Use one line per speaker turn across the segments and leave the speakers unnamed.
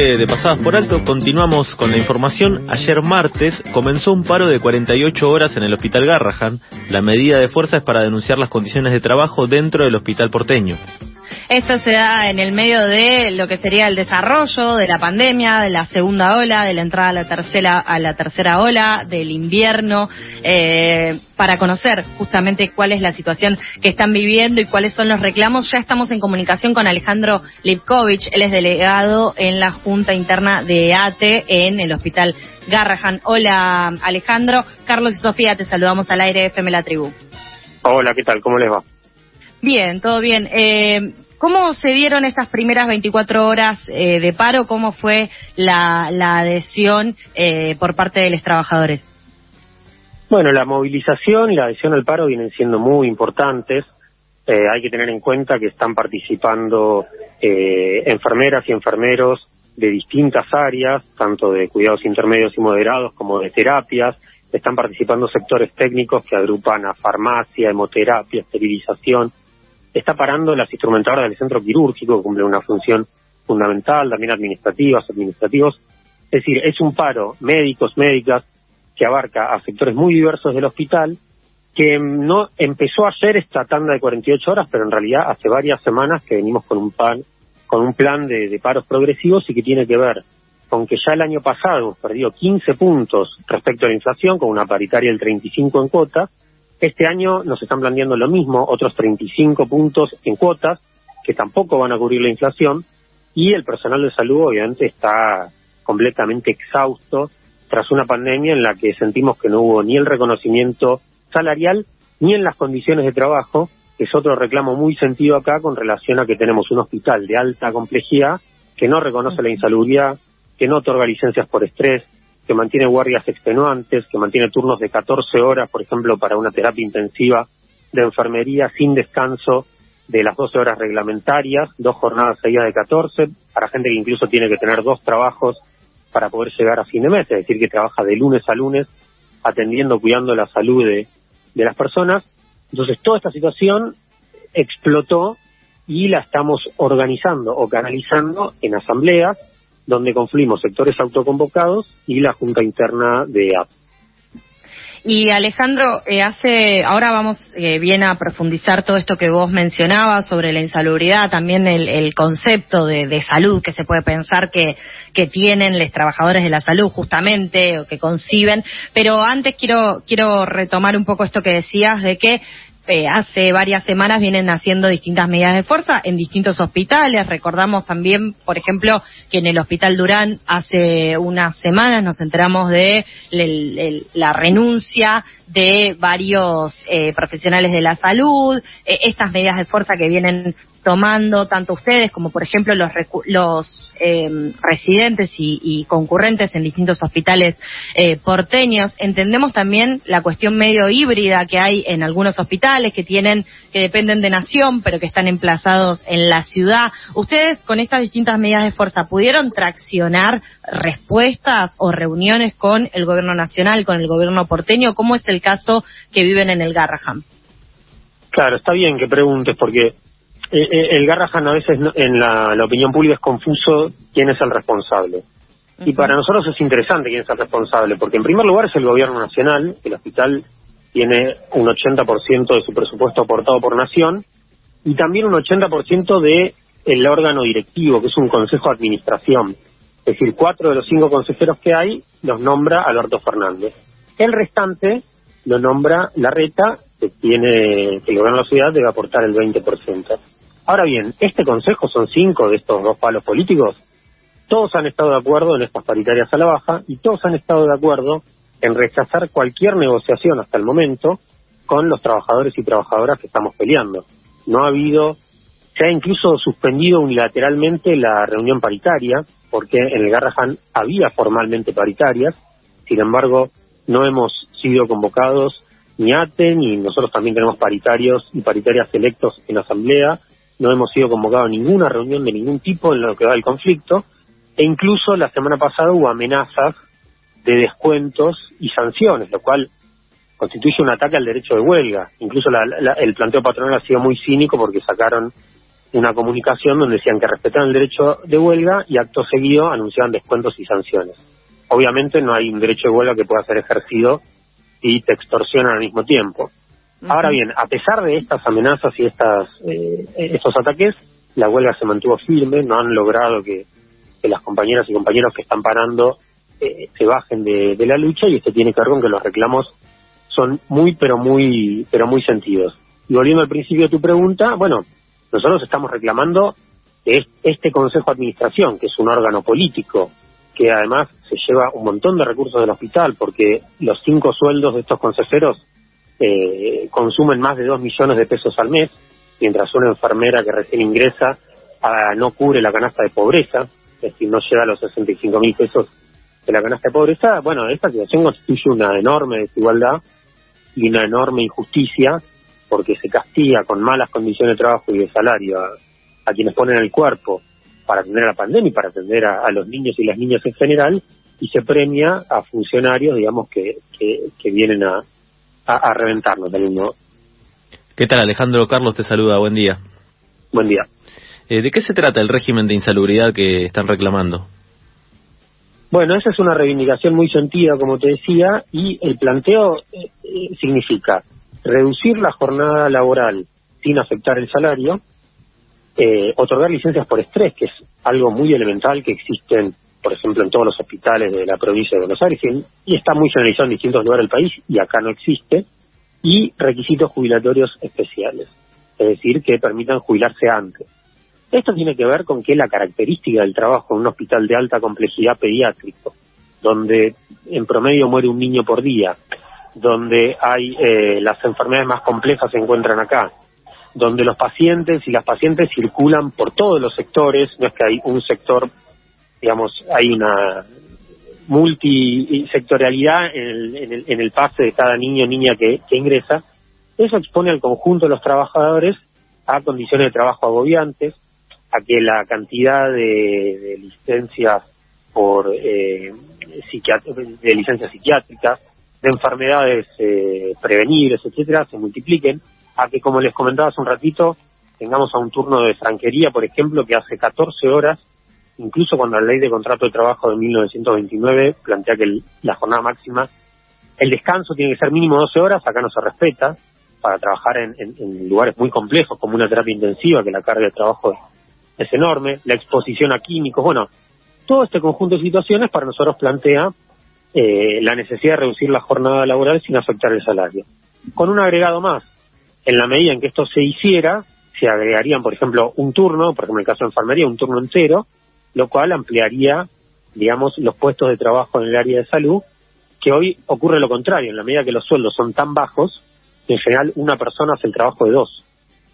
de Pasadas por Alto continuamos con la información. Ayer martes comenzó un paro de 48 horas en el Hospital Garrahan. La medida de fuerza es para denunciar las condiciones de trabajo dentro del hospital porteño.
Esto se da en el medio de lo que sería el desarrollo de la pandemia, de la segunda ola, de la entrada a la tercera, a la tercera ola, del invierno, eh, para conocer justamente cuál es la situación que están viviendo y cuáles son los reclamos. Ya estamos en comunicación con Alejandro Lipkovich, él es delegado en la Junta Interna de ATE en el Hospital Garrahan. Hola Alejandro, Carlos y Sofía, te saludamos al aire FM La Tribu.
Hola, ¿qué tal? ¿Cómo les va?
Bien, todo bien. Eh, ¿Cómo se dieron estas primeras 24 horas eh, de paro? ¿Cómo fue la, adhesión eh, por parte de los trabajadores?
Bueno, la movilización y la adhesión al paro vienen siendo muy importantes. hay que tener en cuenta que están participando enfermeras y enfermeros de distintas áreas, tanto de cuidados intermedios y moderados como de terapias. Están participando sectores técnicos que agrupan a farmacia, hemoterapia, esterilización, está parando las instrumentadoras del centro quirúrgico, que cumple una función fundamental, también administrativas, administrativos. Es decir, es un paro médicos, médicas, que abarca a sectores muy diversos del hospital, que no empezó ayer esta tanda de 48 horas, pero en realidad hace varias semanas que venimos con un pan, con un plan de, de paros progresivos y que tiene que ver con que ya el año pasado hemos perdido 15 puntos respecto a la inflación, con una paritaria del 35 en cuotas, este año nos están planteando lo mismo, otros 35 puntos en cuotas, que tampoco van a cubrir la inflación, y el personal de salud obviamente está completamente exhausto tras una pandemia en la que sentimos que no hubo ni el reconocimiento salarial ni en las condiciones de trabajo, que es otro reclamo muy sentido acá con relación a que tenemos un hospital de alta complejidad que no reconoce la insalubridad, que no otorga licencias por estrés, que mantiene guardias extenuantes, que mantiene turnos de 14 horas, por ejemplo, para una terapia intensiva de enfermería sin descanso de las 12 horas reglamentarias, dos jornadas seguidas de 14, para gente que incluso tiene que tener dos trabajos para poder llegar a fin de mes, es decir, que trabaja de lunes a lunes atendiendo, cuidando la salud de, de las personas. Entonces, toda esta situación explotó y la estamos organizando o canalizando en asambleas donde confluimos sectores autoconvocados y la Junta Interna de AP.
Y Alejandro, eh, hace, ahora vamos eh, bien a profundizar todo esto que vos mencionabas sobre la insalubridad, también el, concepto de, salud que se puede pensar que, que tienen los trabajadores de la salud justamente o que conciben. Pero antes quiero, quiero retomar un poco esto que decías de que eh, hace varias semanas vienen haciendo distintas medidas de fuerza en distintos hospitales. Recordamos también, por ejemplo, que en el Hospital Durán hace unas semanas nos enteramos de la renuncia de varios eh, profesionales de la salud, eh, estas medidas de fuerza que vienen tomando tanto ustedes como por ejemplo los, los em, residentes y, concurrentes en distintos hospitales eh, porteños. Entendemos también la cuestión medio híbrida que hay en algunos hospitales que tienen, que dependen de nación, pero que están emplazados en la ciudad. ¿Ustedes con estas distintas medidas de fuerza pudieron traccionar respuestas o reuniones con el gobierno nacional, con el gobierno porteño? ¿Cómo es el caso que viven en el Garraham?
Claro, está bien que preguntes porque eh, eh, el Garrahan a veces en la, opinión pública es confuso quién es el responsable. Y para nosotros es interesante quién es el responsable, porque en primer lugar es el gobierno nacional, el hospital tiene un 80% de su presupuesto aportado por nación, y también un 80% de el órgano directivo, que es un consejo de administración. Es decir, cuatro de los cinco consejeros que hay los nombra Alberto Fernández. El restante lo nombra la reta, que tiene que el gobierno de la ciudad debe aportar el 20%. Ahora bien, este Consejo son cinco de estos dos palos políticos. Todos han estado de acuerdo en estas paritarias a la baja y todos han estado de acuerdo en rechazar cualquier negociación hasta el momento con los trabajadores y trabajadoras que estamos peleando. No ha habido, se ha incluso suspendido unilateralmente la reunión paritaria, porque en el Garrahan había formalmente paritarias, sin embargo, no hemos sido convocados ni ATE, ni nosotros también tenemos paritarios y paritarias electos en Asamblea, no hemos sido convocados a ninguna reunión de ningún tipo en lo que va el conflicto, e incluso la semana pasada hubo amenazas de descuentos y sanciones, lo cual constituye un ataque al derecho de huelga. Incluso el planteo patronal ha sido muy cínico porque sacaron una comunicación donde decían que respetaban el derecho de huelga y acto seguido anunciaban descuentos y sanciones. Obviamente no hay un derecho de huelga que pueda ser ejercido y te extorsionan al mismo tiempo. Ahora bien, a pesar de estas amenazas y estas eh, estos ataques, la huelga se mantuvo firme, no han logrado que, las compañeras y compañeros que están parando eh, se bajen de, la lucha y esto tiene que ver con que los reclamos son muy pero muy pero muy sentidos. Y volviendo al principio de tu pregunta, bueno, nosotros estamos reclamando que este Consejo de Administración, que es un órgano político, que además se lleva un montón de recursos del hospital, porque los cinco sueldos de estos consejeros eh, consumen más de dos millones de pesos al mes, mientras una enfermera que recién ingresa ah, no cubre la canasta de pobreza, es decir, no llega a los 65 mil pesos de la canasta de pobreza, bueno, esta situación constituye una enorme desigualdad y una enorme injusticia porque se castiga con malas condiciones de trabajo y de salario a, quienes ponen el cuerpo para atender a la pandemia y para atender a, los niños y las niñas en general, y se premia a funcionarios, digamos, que, que, vienen a, a, reventarnos del mismo.
¿Qué tal, Alejandro? Carlos te saluda, buen día.
Buen día.
Eh, ¿De qué se trata el régimen de insalubridad que están reclamando?
Bueno, esa es una reivindicación muy sentida, como te decía, y el planteo eh, eh, significa reducir la jornada laboral sin afectar el salario, eh, otorgar licencias por estrés, que es algo muy elemental que existen, por ejemplo, en todos los hospitales de la provincia de Buenos Aires y, está muy generalizado en distintos lugares del país y acá no existe, y requisitos jubilatorios especiales, es decir, que permitan jubilarse antes. Esto tiene que ver con que la característica del trabajo en un hospital de alta complejidad pediátrico, donde en promedio muere un niño por día, donde hay eh, las enfermedades más complejas se encuentran acá, donde los pacientes y las pacientes circulan por todos los sectores, no es que hay un sector, digamos, hay una multisectorialidad en el, en el, en el pase de cada niño o niña que, ingresa, eso expone al conjunto de los trabajadores a condiciones de trabajo agobiantes, a que la cantidad de, licencias por eh, de licencias psiquiátricas, de enfermedades eh, prevenibles, etcétera, se multipliquen, a que, como les comentaba hace un ratito, tengamos a un turno de franquería, por ejemplo, que hace 14 horas, incluso cuando la ley de contrato de trabajo de 1929 plantea que la jornada máxima, el descanso tiene que ser mínimo 12 horas, acá no se respeta, para trabajar en, lugares muy complejos, como una terapia intensiva, que la carga de trabajo es enorme, la exposición a químicos, bueno, todo este conjunto de situaciones para nosotros plantea eh, la necesidad de reducir la jornada laboral sin afectar el salario. Con un agregado más, en la medida en que esto se hiciera, se agregarían, por ejemplo, un turno, por ejemplo, en el caso de enfermería, un turno entero, lo cual ampliaría, digamos, los puestos de trabajo en el área de salud, que hoy ocurre lo contrario, en la medida que los sueldos son tan bajos, en general una persona hace el trabajo de dos,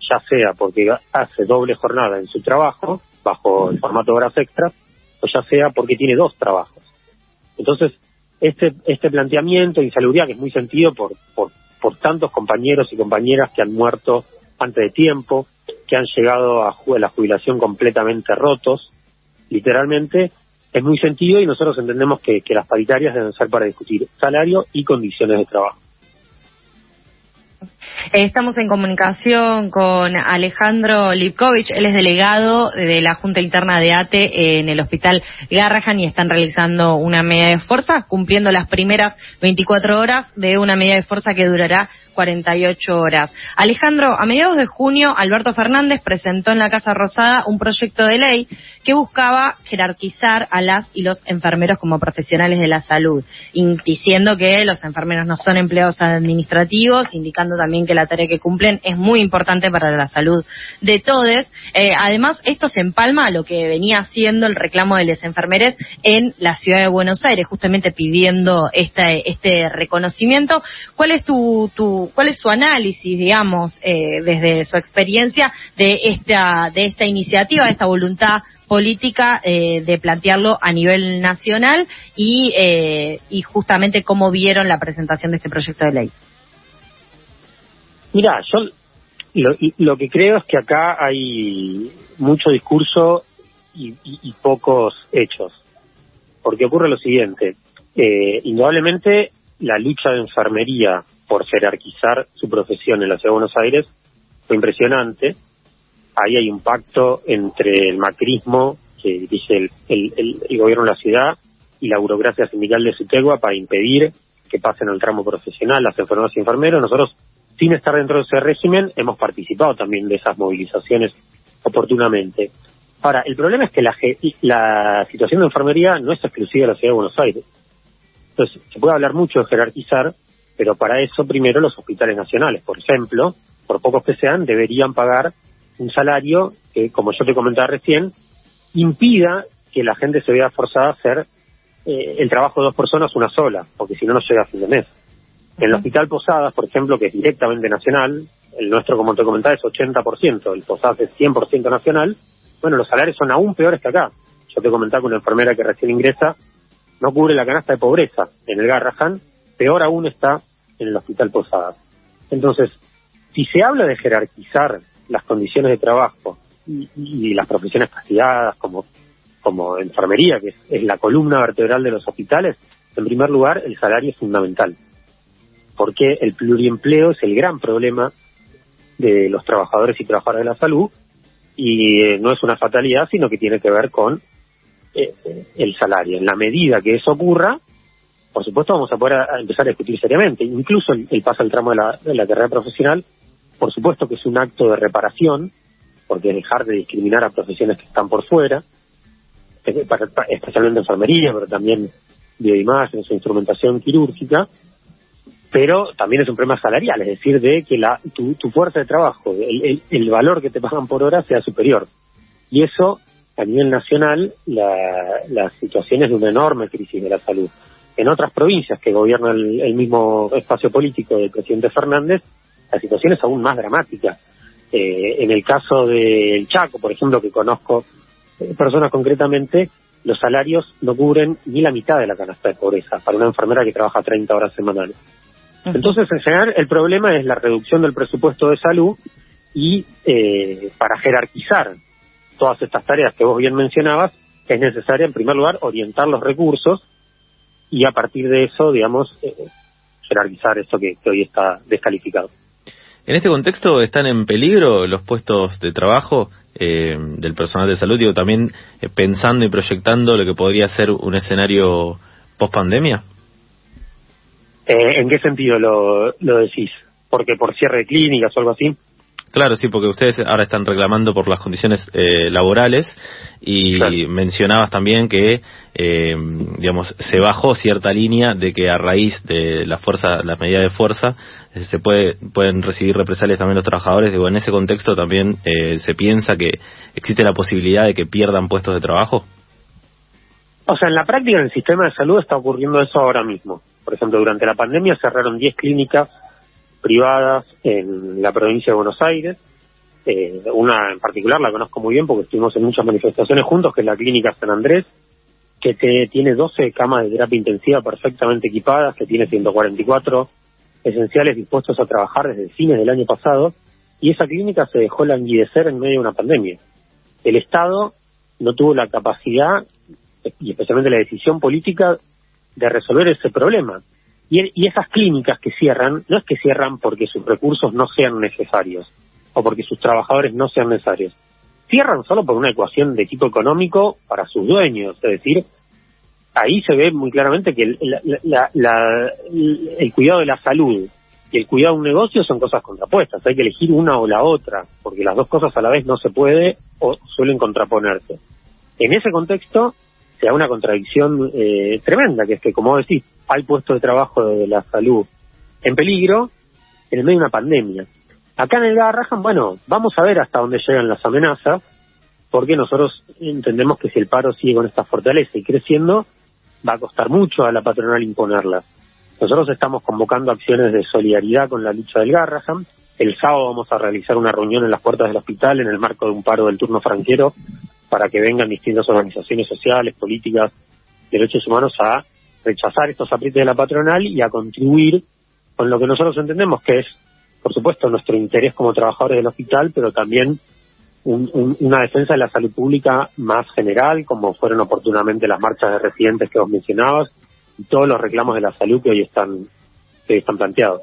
ya sea porque hace doble jornada en su trabajo, bajo el formato de horas extras, o ya sea porque tiene dos trabajos. Entonces, este, este planteamiento de insalubridad, que es muy sentido por, por, por tantos compañeros y compañeras que han muerto antes de tiempo, que han llegado a la jubilación completamente rotos, literalmente, es muy sentido y nosotros entendemos que, las paritarias deben ser para discutir salario y condiciones de trabajo.
Estamos en comunicación con Alejandro Lipkovich, él es delegado de la Junta Interna de ATE en el Hospital Garrahan y están realizando una medida de fuerza, cumpliendo las primeras 24 horas de una medida de fuerza que durará 48 horas. Alejandro, a mediados de junio, Alberto Fernández presentó en la Casa Rosada un proyecto de ley que buscaba jerarquizar a las y los enfermeros como profesionales de la salud, diciendo que los enfermeros no son empleados administrativos, indicando también que la tarea que cumplen es muy importante para la salud de todos. Eh, además, esto se empalma a lo que venía haciendo el reclamo de los enfermeros en la ciudad de Buenos Aires, justamente pidiendo este, este reconocimiento. ¿Cuál es tu, tu cuál es su análisis, digamos, eh, desde su experiencia de esta, de esta iniciativa, de esta voluntad política eh, de plantearlo a nivel nacional y, eh, y justamente cómo vieron la presentación de este proyecto de ley.
Mira, yo lo, que creo es que acá hay mucho discurso y, pocos hechos, porque ocurre lo siguiente, indudablemente la lucha de enfermería por jerarquizar su profesión en la Ciudad de Buenos Aires fue impresionante. ahí hay un pacto entre el macrismo, que dirige el, el, gobierno de la ciudad, y la burocracia sindical de Sutegua para impedir que pasen al tramo profesional las enfermeras y enfermeros. Nosotros, sin estar dentro de ese régimen, hemos participado también de esas movilizaciones oportunamente. Ahora, el problema es que la, la situación de enfermería no es exclusiva de la ciudad de Buenos Aires. Entonces, se puede hablar mucho de jerarquizar, pero para eso primero los hospitales nacionales, por ejemplo, por pocos que sean, deberían pagar un salario que, como yo te comentaba recién, impida que la gente se vea forzada a hacer eh, el trabajo de dos personas una sola, porque si no, no llega a fin de mes. En el Hospital Posadas, por ejemplo, que es directamente nacional, el nuestro, como te comentaba, es 80%, el Posadas es 100% nacional, bueno, los salarios son aún peores que acá. Yo te comentaba que una enfermera que recién ingresa no cubre la canasta de pobreza en el Garrahan, peor aún está en el Hospital Posadas. Entonces, si se habla de jerarquizar las condiciones de trabajo y, las profesiones castigadas como, como enfermería, que es, la columna vertebral de los hospitales, en primer lugar, el salario es fundamental. Porque el pluriempleo es el gran problema de los trabajadores y trabajadoras de la salud y eh, no es una fatalidad, sino que tiene que ver con eh, el salario. En la medida que eso ocurra, por supuesto vamos a poder empezar a discutir seriamente. Incluso el, paso al tramo de la, de la carrera profesional por supuesto que es un acto de reparación, porque dejar de discriminar a profesiones que están por fuera, especialmente enfermería, pero también bioimágenes o instrumentación quirúrgica, pero también es un problema salarial, es decir, de que la, tu, fuerza de trabajo, el, el, valor que te pagan por hora sea superior. Y eso, a nivel nacional, la, la situación es de una enorme crisis de la salud. En otras provincias que gobiernan el mismo espacio político del presidente Fernández, la situación es aún más dramática. Eh, en el caso del Chaco, por ejemplo, que conozco eh, personas concretamente, los salarios no cubren ni la mitad de la canasta de pobreza para una enfermera que trabaja 30 horas semanales. Entonces, en general, el problema es la reducción del presupuesto de salud y eh, para jerarquizar todas estas tareas que vos bien mencionabas, es necesario, en primer lugar, orientar los recursos y a partir de eso, digamos, jerarquizar esto que hoy está descalificado.
En este contexto, ¿están en peligro los puestos de trabajo eh, del personal de salud? Digo, también eh, pensando y proyectando lo que podría ser un escenario post-pandemia.
Eh, ¿En qué sentido lo, lo decís? ¿Porque por cierre de clínicas o algo así?
Claro, sí, porque ustedes ahora están reclamando por las condiciones eh, laborales y mencionabas también que, eh, digamos, se bajó cierta línea de que a raíz de la fuerza, la medida de fuerza, eh, se puede, pueden recibir represalias también los trabajadores. Digo, en ese contexto también se piensa que existe la posibilidad de que pierdan puestos de trabajo.
O sea, en la práctica en el sistema de salud está ocurriendo eso ahora mismo. Por ejemplo, durante la pandemia cerraron 10 clínicas privadas en la provincia de Buenos Aires. Eh, una en particular la conozco muy bien porque estuvimos en muchas manifestaciones juntos, que es la Clínica San Andrés, que tiene 12 camas de terapia intensiva perfectamente equipadas, que tiene 144 esenciales dispuestos a trabajar desde fines del año pasado, y esa clínica se dejó languidecer en medio de una pandemia. El Estado no tuvo la capacidad, y especialmente la decisión política, de resolver ese problema. Y, esas clínicas que cierran, no es que cierran porque sus recursos no sean necesarios o porque sus trabajadores no sean necesarios. Cierran solo por una ecuación de tipo económico para sus dueños. Es decir, ahí se ve muy claramente que el, el cuidado de la salud y el cuidado de un negocio son cosas contrapuestas. Hay que elegir una o la otra, porque las dos cosas a la vez no se puede o suelen contraponerse. En ese contexto, se da una contradicción eh, tremenda, que es que, como decís, hay puestos de trabajo de la salud en peligro en el medio de una pandemia. Acá en el Garrahan, bueno, vamos a ver hasta dónde llegan las amenazas, porque nosotros entendemos que si el paro sigue con esta fortaleza y creciendo, va a costar mucho a la patronal imponerlas. Nosotros estamos convocando acciones de solidaridad con la lucha del Garrahan. El sábado vamos a realizar una reunión en las puertas del hospital en el marco de un paro del turno franquero para que vengan distintas organizaciones sociales, políticas, derechos humanos a rechazar estos aprietes de la patronal y a contribuir con lo que nosotros entendemos que es, por supuesto, nuestro interés como trabajadores del hospital, pero también una defensa de la salud pública más general, como fueron oportunamente las marchas de residentes que vos mencionabas y todos los reclamos de la salud que hoy están, que hoy están planteados.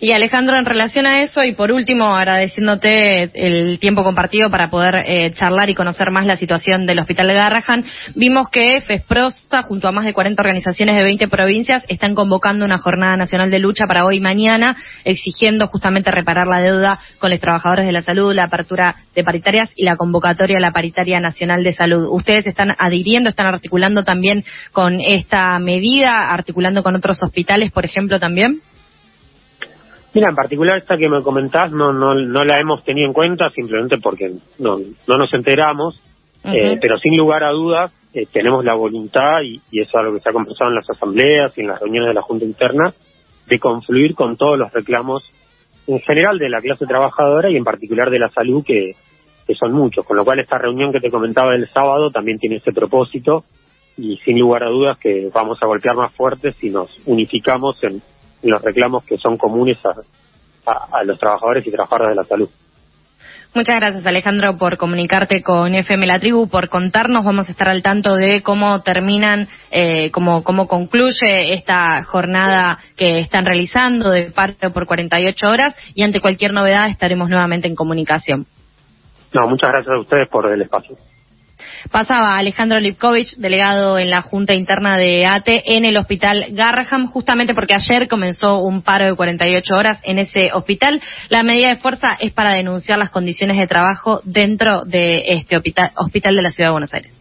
Y Alejandro, en relación a eso, y por último, agradeciéndote el tiempo compartido para poder eh, charlar y conocer más la situación del Hospital de Garrahan, vimos que FESPROSTA, junto a más de 40 organizaciones de 20 provincias, están convocando una jornada nacional de lucha para hoy y mañana, exigiendo justamente reparar la deuda con los trabajadores de la salud, la apertura de paritarias y la convocatoria a la paritaria nacional de salud. ¿Ustedes están adhiriendo, están articulando también con esta medida, articulando con otros hospitales, por ejemplo, también?
Mira, en particular esta que me comentás no, no, no la hemos tenido en cuenta simplemente porque no, no nos enteramos, eh, pero sin lugar a dudas eh, tenemos la voluntad, y, y, eso es algo que se ha conversado en las asambleas y en las reuniones de la Junta Interna, de confluir con todos los reclamos en general de la clase trabajadora y en particular de la salud, que, que son muchos. Con lo cual esta reunión que te comentaba el sábado también tiene ese propósito y sin lugar a dudas que vamos a golpear más fuerte si nos unificamos en los reclamos que son comunes a, los trabajadores y trabajadoras de la salud.
Muchas gracias Alejandro por comunicarte con FM La Tribu, por contarnos. Vamos a estar al tanto de cómo terminan, eh, cómo, cómo concluye esta jornada que están realizando de parte por 48 horas y ante cualquier novedad estaremos nuevamente en comunicación.
No, muchas gracias a ustedes por el espacio.
Pasaba Alejandro Lipkovich, delegado en la Junta Interna de ATE en el Hospital Garraham, justamente porque ayer comenzó un paro de 48 horas en ese hospital. La medida de fuerza es para denunciar las condiciones de trabajo dentro de este hospital de la Ciudad de Buenos Aires.